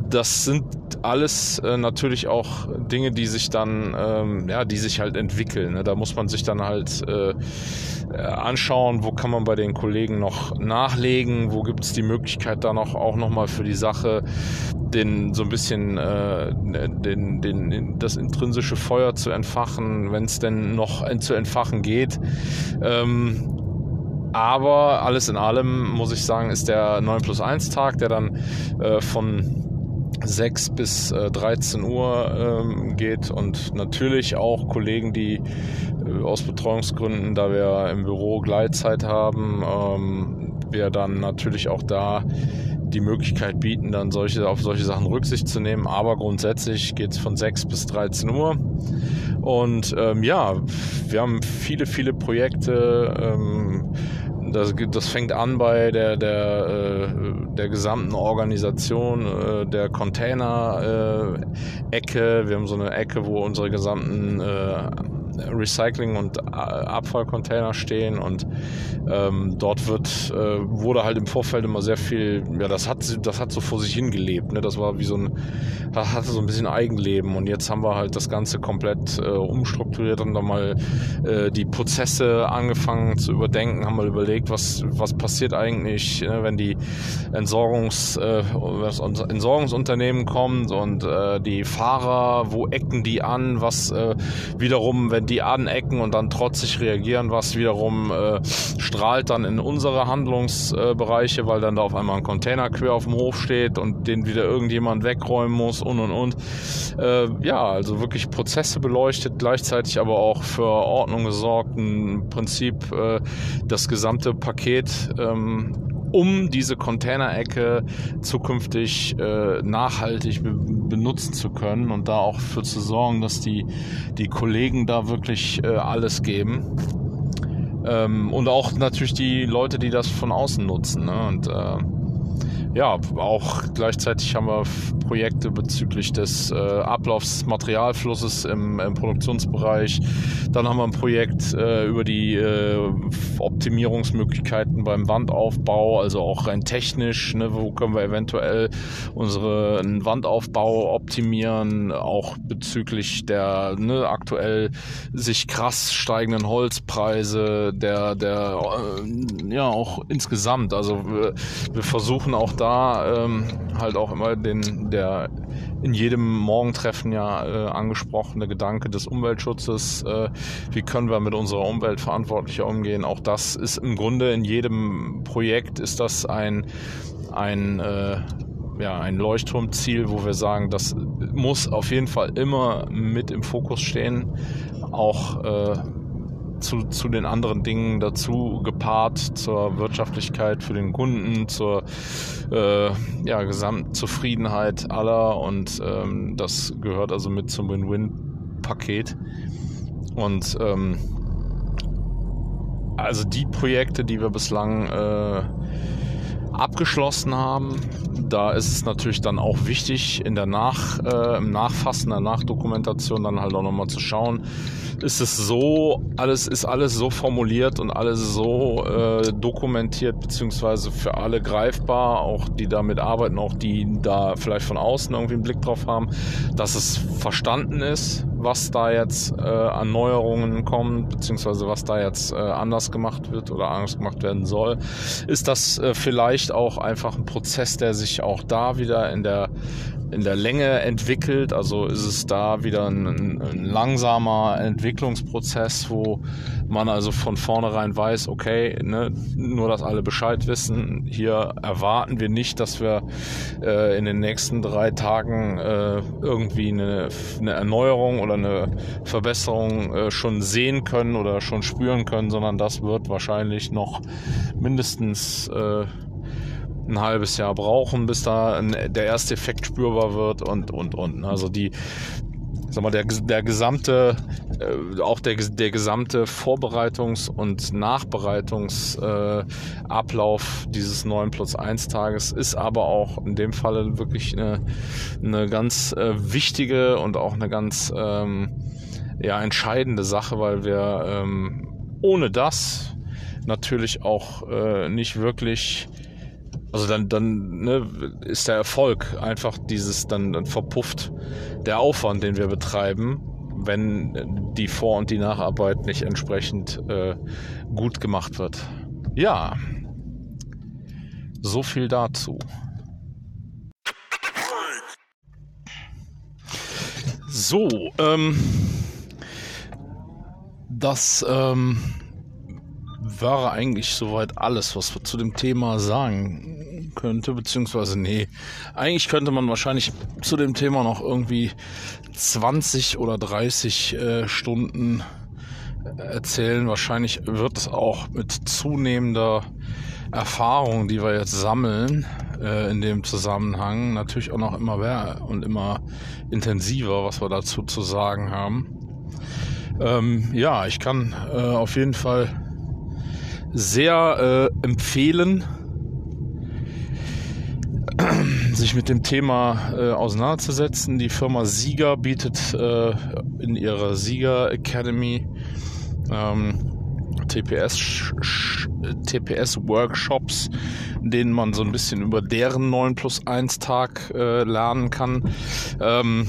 das sind alles äh, natürlich auch Dinge, die sich dann, ähm, ja, die sich halt entwickeln. Ne? Da muss man sich dann halt äh, äh anschauen, wo kann man bei den Kollegen noch nachlegen, wo gibt es die Möglichkeit da noch auch nochmal für die Sache den so ein bisschen äh, den, den, das intrinsische Feuer zu entfachen, wenn es denn noch zu entfachen geht. Ähm, aber alles in allem muss ich sagen, ist der 9 plus 1 Tag, der dann äh, von 6 bis äh, 13 Uhr ähm, geht und natürlich auch Kollegen, die äh, aus Betreuungsgründen, da wir im Büro Gleitzeit haben, ähm, wir dann natürlich auch da die Möglichkeit bieten, dann solche, auf solche Sachen Rücksicht zu nehmen. Aber grundsätzlich geht es von 6 bis 13 Uhr. Und ähm, ja, wir haben viele, viele Projekte. Ähm, das, das fängt an bei der, der, äh, der gesamten Organisation äh, der Container-Ecke. Wir haben so eine Ecke, wo unsere gesamten äh, Recycling- und Abfallcontainer stehen und ähm, dort wird, äh, wurde halt im Vorfeld immer sehr viel, ja, das hat, das hat so vor sich hingelebt, ne? das war wie so ein, hatte so ein bisschen Eigenleben und jetzt haben wir halt das Ganze komplett äh, umstrukturiert und dann mal äh, die Prozesse angefangen zu überdenken, haben mal überlegt, was, was passiert eigentlich, ne? wenn die Entsorgungs, äh, Entsorgungsunternehmen kommt und äh, die Fahrer, wo ecken die an, was äh, wiederum, wenn die anecken und dann trotzig reagieren, was wiederum äh, strahlt dann in unsere Handlungsbereiche, weil dann da auf einmal ein Container quer auf dem Hof steht und den wieder irgendjemand wegräumen muss und und und. Äh, ja, also wirklich Prozesse beleuchtet, gleichzeitig aber auch für Ordnung gesorgt, im Prinzip äh, das gesamte Paket ähm, um diese Containerecke zukünftig äh, nachhaltig be benutzen zu können und da auch für zu sorgen, dass die, die Kollegen da wirklich äh, alles geben. Ähm, und auch natürlich die Leute, die das von außen nutzen. Ne? Und äh, ja, auch gleichzeitig haben wir Projekte bezüglich des äh, Ablaufs Materialflusses im, im, Produktionsbereich. Dann haben wir ein Projekt äh, über die äh, Optimierungsmöglichkeiten beim Wandaufbau, also auch rein technisch. Ne, wo können wir eventuell unseren Wandaufbau optimieren, auch bezüglich der ne, aktuell sich krass steigenden Holzpreise, der, der äh, ja auch insgesamt. Also wir, wir versuchen auch da ähm, halt auch immer den, der in jedem Morgentreffen ja äh, angesprochene Gedanke des Umweltschutzes. Äh, wie können wir mit unserer Umwelt verantwortlicher umgehen? Auch das ist im Grunde in jedem Projekt ist das ein, ein äh, ja, ein Leuchtturmziel, wo wir sagen, das muss auf jeden Fall immer mit im Fokus stehen. Auch äh, zu, zu den anderen Dingen dazu gepaart, zur Wirtschaftlichkeit für den Kunden, zur äh, ja, Gesamtzufriedenheit aller und ähm, das gehört also mit zum Win-Win-Paket. Und ähm, also die Projekte, die wir bislang äh, abgeschlossen haben. Da ist es natürlich dann auch wichtig, in der Nach, äh, im Nachfassen, der Nachdokumentation dann halt auch nochmal zu schauen, ist es so, alles ist alles so formuliert und alles so äh, dokumentiert, beziehungsweise für alle greifbar, auch die damit arbeiten, auch die da vielleicht von außen irgendwie einen Blick drauf haben, dass es verstanden ist, was da jetzt äh, an Neuerungen kommt, beziehungsweise was da jetzt äh, anders gemacht wird oder anders gemacht werden soll, ist das äh, vielleicht auch einfach ein Prozess, der sich auch da wieder in der in der Länge entwickelt. Also ist es da wieder ein, ein, langsamer Entwicklungsprozess, wo man also von vornherein weiß, okay, ne, nur dass alle Bescheid wissen, hier erwarten wir nicht, dass wir äh, in den nächsten drei Tagen äh, irgendwie eine, eine, Erneuerung oder eine Verbesserung äh, schon sehen können oder schon spüren können, sondern das wird wahrscheinlich noch mindestens äh, ein halbes Jahr brauchen, bis da ein, der erste Effekt spürbar wird und, und, und. Also die, sag mal, der, der gesamte, äh, auch der, der gesamte Vorbereitungs- und Nachbereitungsablauf äh, dieses 9 plus 1 Tages ist aber auch in dem Falle wirklich eine, eine ganz äh, wichtige und auch eine ganz ähm, ja, entscheidende Sache, weil wir ähm, ohne das natürlich auch äh, nicht wirklich also dann, dann ne, ist der Erfolg einfach dieses, dann, dann verpufft der Aufwand, den wir betreiben, wenn die Vor- und die Nacharbeit nicht entsprechend äh, gut gemacht wird. Ja, so viel dazu. So, ähm, das ähm, wäre eigentlich soweit alles, was wir zu dem Thema sagen könnte, beziehungsweise nee, eigentlich könnte man wahrscheinlich zu dem Thema noch irgendwie 20 oder 30 äh, Stunden erzählen. Wahrscheinlich wird es auch mit zunehmender Erfahrung, die wir jetzt sammeln, äh, in dem Zusammenhang natürlich auch noch immer mehr und immer intensiver, was wir dazu zu sagen haben. Ähm, ja, ich kann äh, auf jeden Fall sehr äh, empfehlen, sich mit dem Thema äh, auseinanderzusetzen. Die Firma Sieger bietet äh, in ihrer Sieger Academy ähm, TPS, TPS Workshops, denen man so ein bisschen über deren 9 plus 1 Tag äh, lernen kann. Ähm,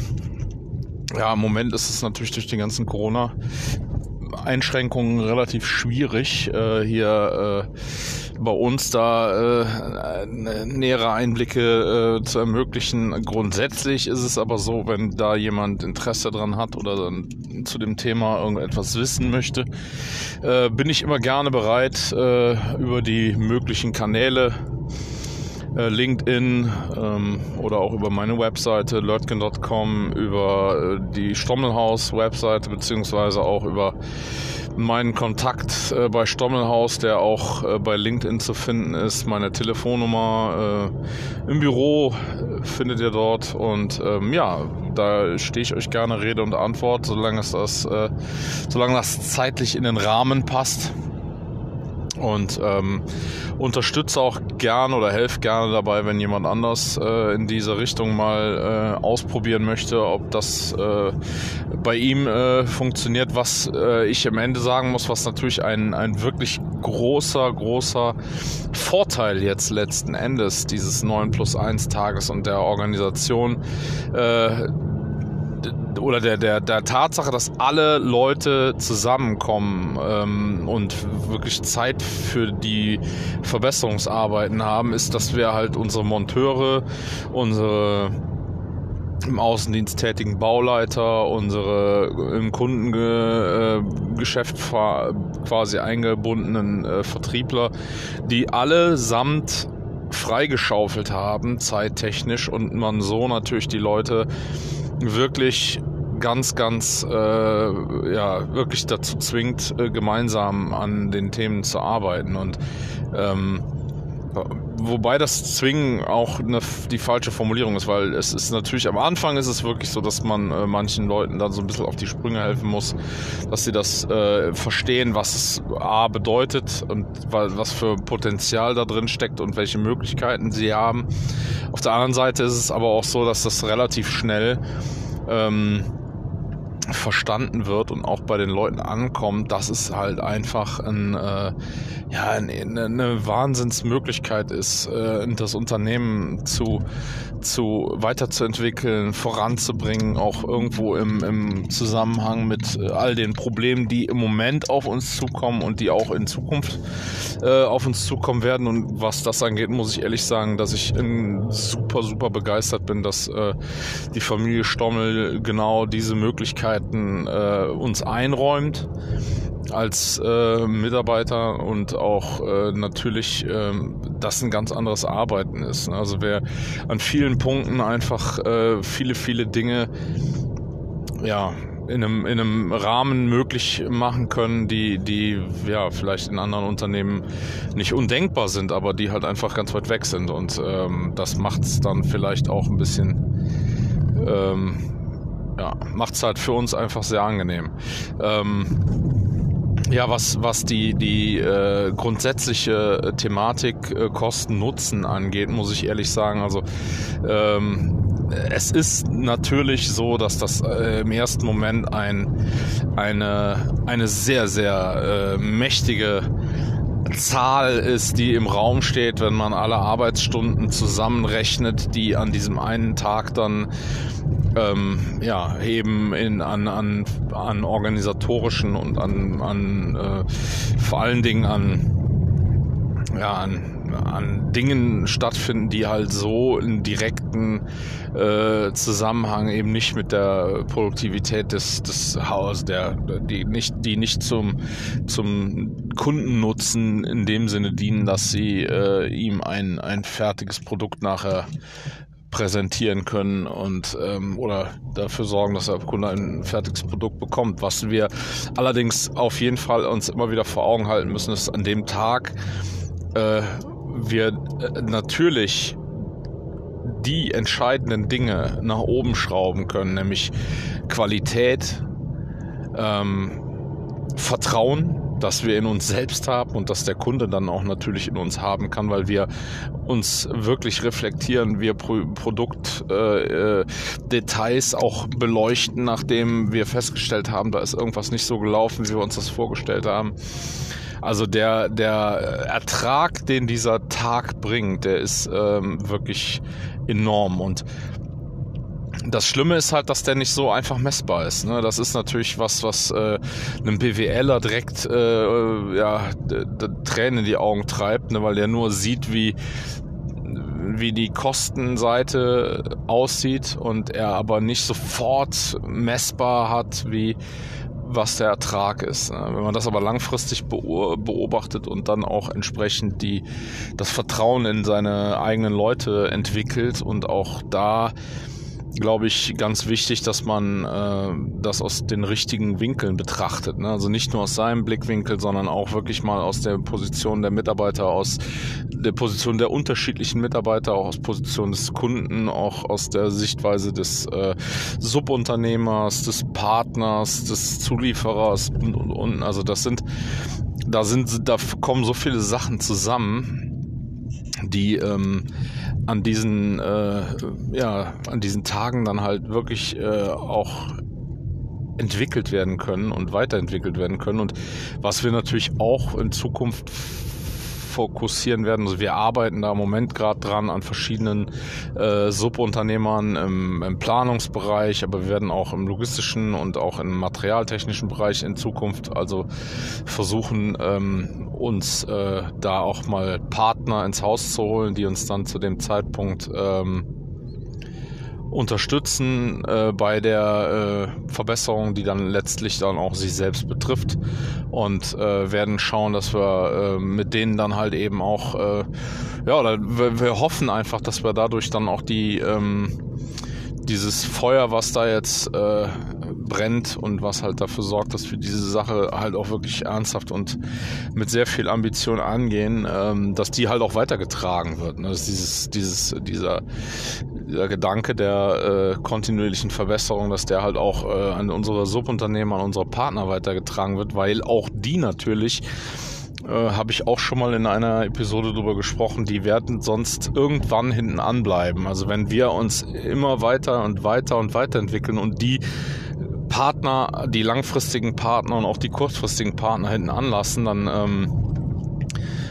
ja, im Moment ist es natürlich durch die ganzen Corona Einschränkungen relativ schwierig, äh, hier äh, bei uns da äh, nähere Einblicke äh, zu ermöglichen. Grundsätzlich ist es aber so, wenn da jemand Interesse dran hat oder zu dem Thema irgendetwas wissen möchte, äh, bin ich immer gerne bereit, äh, über die möglichen Kanäle äh, LinkedIn ähm, oder auch über meine Webseite lötgen.com, über äh, die Stommelhaus-Webseite beziehungsweise auch über meinen Kontakt äh, bei Stommelhaus, der auch äh, bei LinkedIn zu finden ist, meine Telefonnummer äh, im Büro äh, findet ihr dort. Und ähm, ja, da stehe ich euch gerne Rede und Antwort, solange es das, äh, solange das zeitlich in den Rahmen passt und ähm, unterstütze auch gerne oder helfe gerne dabei, wenn jemand anders äh, in diese Richtung mal äh, ausprobieren möchte, ob das äh, bei ihm äh, funktioniert. Was äh, ich am Ende sagen muss, was natürlich ein, ein wirklich großer, großer Vorteil jetzt letzten Endes dieses 9 plus 1 Tages und der Organisation äh, oder der, der, der Tatsache, dass alle Leute zusammenkommen ähm, und wirklich Zeit für die Verbesserungsarbeiten haben, ist, dass wir halt unsere Monteure, unsere im Außendienst tätigen Bauleiter, unsere im Kundengeschäft quasi eingebundenen äh, Vertriebler, die allesamt freigeschaufelt haben, zeittechnisch, und man so natürlich die Leute wirklich ganz, ganz, äh, ja, wirklich dazu zwingt, äh, gemeinsam an den Themen zu arbeiten. Und ähm, wobei das Zwingen auch eine, die falsche Formulierung ist, weil es ist natürlich am Anfang ist es wirklich so, dass man äh, manchen Leuten dann so ein bisschen auf die Sprünge helfen muss, dass sie das äh, verstehen, was es A bedeutet und was für Potenzial da drin steckt und welche Möglichkeiten sie haben. Auf der anderen Seite ist es aber auch so, dass das relativ schnell ähm, verstanden wird und auch bei den Leuten ankommt, dass es halt einfach ein, äh, ja, eine, eine Wahnsinnsmöglichkeit ist, äh, das Unternehmen zu, zu weiterzuentwickeln, voranzubringen, auch irgendwo im, im Zusammenhang mit äh, all den Problemen, die im Moment auf uns zukommen und die auch in Zukunft äh, auf uns zukommen werden. Und was das angeht, muss ich ehrlich sagen, dass ich super, super begeistert bin, dass äh, die Familie Stommel genau diese Möglichkeiten äh, uns einräumt als äh, Mitarbeiter und auch äh, natürlich äh, das ein ganz anderes Arbeiten ist. Also wer an vielen Punkten einfach äh, viele, viele Dinge ja, in einem, in einem Rahmen möglich machen können, die, die ja vielleicht in anderen Unternehmen nicht undenkbar sind, aber die halt einfach ganz weit weg sind. Und ähm, das macht es dann vielleicht auch ein bisschen, ähm, ja, macht es halt für uns einfach sehr angenehm. Ähm, ja, was, was die, die äh, grundsätzliche Thematik äh, Kosten-Nutzen angeht, muss ich ehrlich sagen, also ähm, es ist natürlich so, dass das äh, im ersten Moment ein, eine, eine sehr, sehr äh, mächtige Zahl ist, die im Raum steht, wenn man alle Arbeitsstunden zusammenrechnet, die an diesem einen Tag dann ähm, ja, eben in, an, an, an organisatorischen und an, an äh, vor allen Dingen an, ja, an, an Dingen stattfinden, die halt so in direkten äh, Zusammenhang eben nicht mit der Produktivität des, des Hauses, der, die nicht, die nicht zum, zum Kundennutzen in dem Sinne dienen, dass sie äh, ihm ein, ein fertiges Produkt nachher präsentieren können und ähm, oder dafür sorgen, dass der Kunde ein fertiges Produkt bekommt. Was wir allerdings auf jeden Fall uns immer wieder vor Augen halten müssen, ist an dem Tag äh, wir äh, natürlich die entscheidenden Dinge nach oben schrauben können, nämlich Qualität, ähm, Vertrauen das wir in uns selbst haben und das der Kunde dann auch natürlich in uns haben kann, weil wir uns wirklich reflektieren, wir Pro Produktdetails äh, äh auch beleuchten, nachdem wir festgestellt haben, da ist irgendwas nicht so gelaufen, wie wir uns das vorgestellt haben. Also der, der Ertrag, den dieser Tag bringt, der ist ähm, wirklich enorm. Und das Schlimme ist halt, dass der nicht so einfach messbar ist. Ne? Das ist natürlich was, was äh, einem BWLer direkt äh, ja, Tränen in die Augen treibt, ne? weil der nur sieht, wie wie die Kostenseite aussieht und er aber nicht sofort messbar hat, wie was der Ertrag ist. Ne? Wenn man das aber langfristig beobachtet und dann auch entsprechend die, das Vertrauen in seine eigenen Leute entwickelt und auch da glaube ich, ganz wichtig, dass man äh, das aus den richtigen Winkeln betrachtet. Ne? Also nicht nur aus seinem Blickwinkel, sondern auch wirklich mal aus der Position der Mitarbeiter, aus der Position der unterschiedlichen Mitarbeiter, auch aus Position des Kunden, auch aus der Sichtweise des äh, Subunternehmers, des Partners, des Zulieferers und, und, und. Also das sind, da sind, da kommen so viele Sachen zusammen, die ähm, an diesen, äh, ja, an diesen Tagen dann halt wirklich äh, auch entwickelt werden können und weiterentwickelt werden können. Und was wir natürlich auch in Zukunft fokussieren werden. Also wir arbeiten da im Moment gerade dran an verschiedenen äh, Subunternehmern im, im, Planungsbereich, aber wir werden auch im logistischen und auch im materialtechnischen Bereich in Zukunft also versuchen, ähm, uns äh, da auch mal Partner ins Haus zu holen, die uns dann zu dem Zeitpunkt ähm, unterstützen äh, bei der äh, Verbesserung, die dann letztlich dann auch sich selbst betrifft und äh, werden schauen, dass wir äh, mit denen dann halt eben auch, äh, ja, oder wir, wir hoffen einfach, dass wir dadurch dann auch die ähm, dieses Feuer, was da jetzt äh, brennt und was halt dafür sorgt, dass wir diese Sache halt auch wirklich ernsthaft und mit sehr viel Ambition angehen, ähm, dass die halt auch weitergetragen wird. Ne? Dass dieses, dieses, dieser, dieser Gedanke der äh, kontinuierlichen Verbesserung, dass der halt auch äh, an unsere Subunternehmer, an unsere Partner weitergetragen wird, weil auch die natürlich äh, habe ich auch schon mal in einer Episode drüber gesprochen, die werden sonst irgendwann hinten anbleiben. Also wenn wir uns immer weiter und weiter und weiter entwickeln und die Partner, die langfristigen Partner und auch die kurzfristigen Partner hinten anlassen, dann ähm,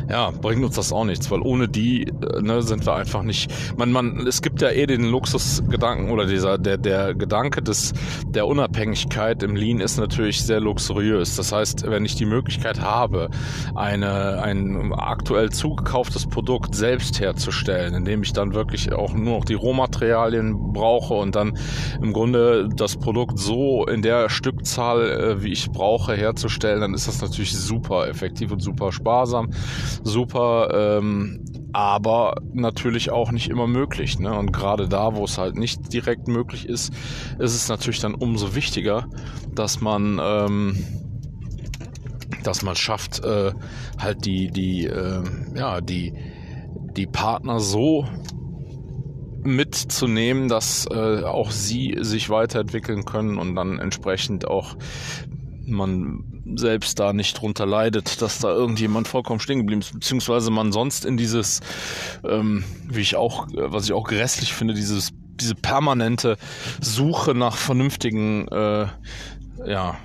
ja, bringt uns das auch nichts, weil ohne die äh, ne, sind wir einfach nicht. Man, man, es gibt ja eh den Luxusgedanken oder dieser, der, der Gedanke des der Unabhängigkeit im Lean ist natürlich sehr luxuriös. Das heißt, wenn ich die Möglichkeit habe, eine, ein aktuell zugekauftes Produkt selbst herzustellen, indem ich dann wirklich auch nur noch die Rohmaterialien brauche und dann im Grunde das Produkt so in der Stückzahl, äh, wie ich brauche, herzustellen, dann ist das natürlich super effektiv und super sparsam super, ähm, aber natürlich auch nicht immer möglich. Ne? Und gerade da, wo es halt nicht direkt möglich ist, ist es natürlich dann umso wichtiger, dass man ähm, dass man schafft, äh, halt die, die, äh, ja, die, die Partner so mitzunehmen, dass äh, auch sie sich weiterentwickeln können und dann entsprechend auch man selbst da nicht drunter leidet, dass da irgendjemand vollkommen stehen geblieben ist, beziehungsweise man sonst in dieses, ähm, wie ich auch, äh, was ich auch grässlich finde, dieses, diese permanente Suche nach vernünftigen, äh, ja,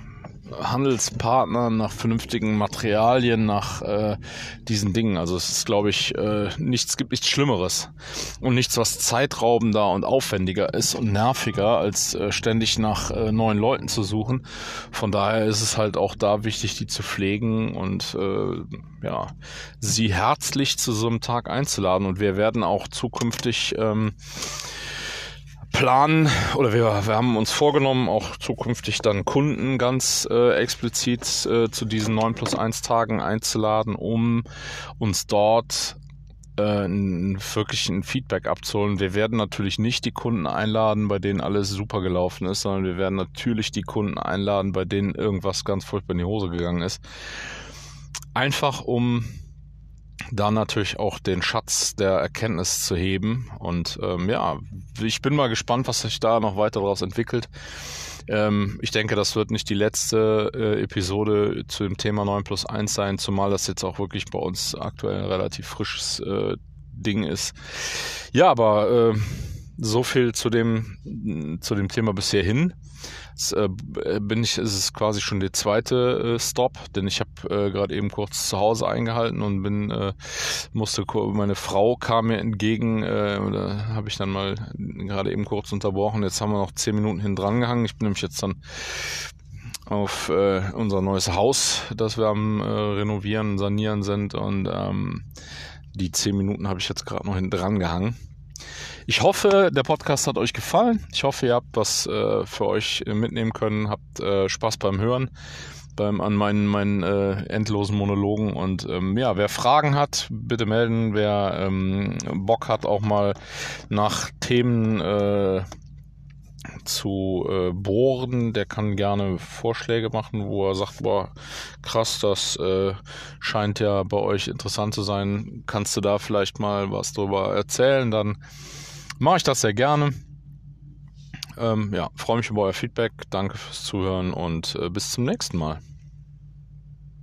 Handelspartnern, nach vernünftigen Materialien, nach äh, diesen Dingen. Also es ist, glaube ich, äh, nichts gibt nichts Schlimmeres und nichts, was zeitraubender und aufwendiger ist und nerviger, als äh, ständig nach äh, neuen Leuten zu suchen. Von daher ist es halt auch da wichtig, die zu pflegen und äh, ja, sie herzlich zu so einem Tag einzuladen. Und wir werden auch zukünftig ähm, planen oder wir, wir haben uns vorgenommen, auch zukünftig dann Kunden ganz äh, explizit äh, zu diesen 9 plus 1 Tagen einzuladen, um uns dort äh, wirklich ein Feedback abzuholen. Wir werden natürlich nicht die Kunden einladen, bei denen alles super gelaufen ist, sondern wir werden natürlich die Kunden einladen, bei denen irgendwas ganz furchtbar in die Hose gegangen ist. Einfach um da natürlich auch den Schatz der Erkenntnis zu heben. Und ähm, ja, ich bin mal gespannt, was sich da noch weiter daraus entwickelt. Ähm, ich denke, das wird nicht die letzte äh, Episode zu dem Thema 9 plus 1 sein, zumal das jetzt auch wirklich bei uns aktuell ein relativ frisches äh, Ding ist. Ja, aber äh, so viel zu dem, zu dem Thema bisher hin. Jetzt, äh, bin ich, ist es quasi schon der zweite äh, Stop, denn ich habe äh, gerade eben kurz zu Hause eingehalten und bin, äh, musste, meine Frau kam mir entgegen, äh, da habe ich dann mal gerade eben kurz unterbrochen. Jetzt haben wir noch zehn Minuten hin dran gehangen. Ich bin nämlich jetzt dann auf äh, unser neues Haus, das wir am äh, Renovieren, Sanieren sind und ähm, die zehn Minuten habe ich jetzt gerade noch hinten dran gehangen. Ich hoffe, der Podcast hat euch gefallen. Ich hoffe, ihr habt was äh, für euch mitnehmen können, habt äh, Spaß beim Hören, beim an meinen, meinen äh, endlosen Monologen. Und ähm, ja, wer Fragen hat, bitte melden. Wer ähm, Bock hat, auch mal nach Themen äh, zu äh, bohren, der kann gerne Vorschläge machen, wo er sagt, boah, krass, das äh, scheint ja bei euch interessant zu sein. Kannst du da vielleicht mal was drüber erzählen? Dann mache ich das sehr gerne. Ähm, ja, freue mich über euer Feedback. Danke fürs Zuhören und äh, bis zum nächsten Mal.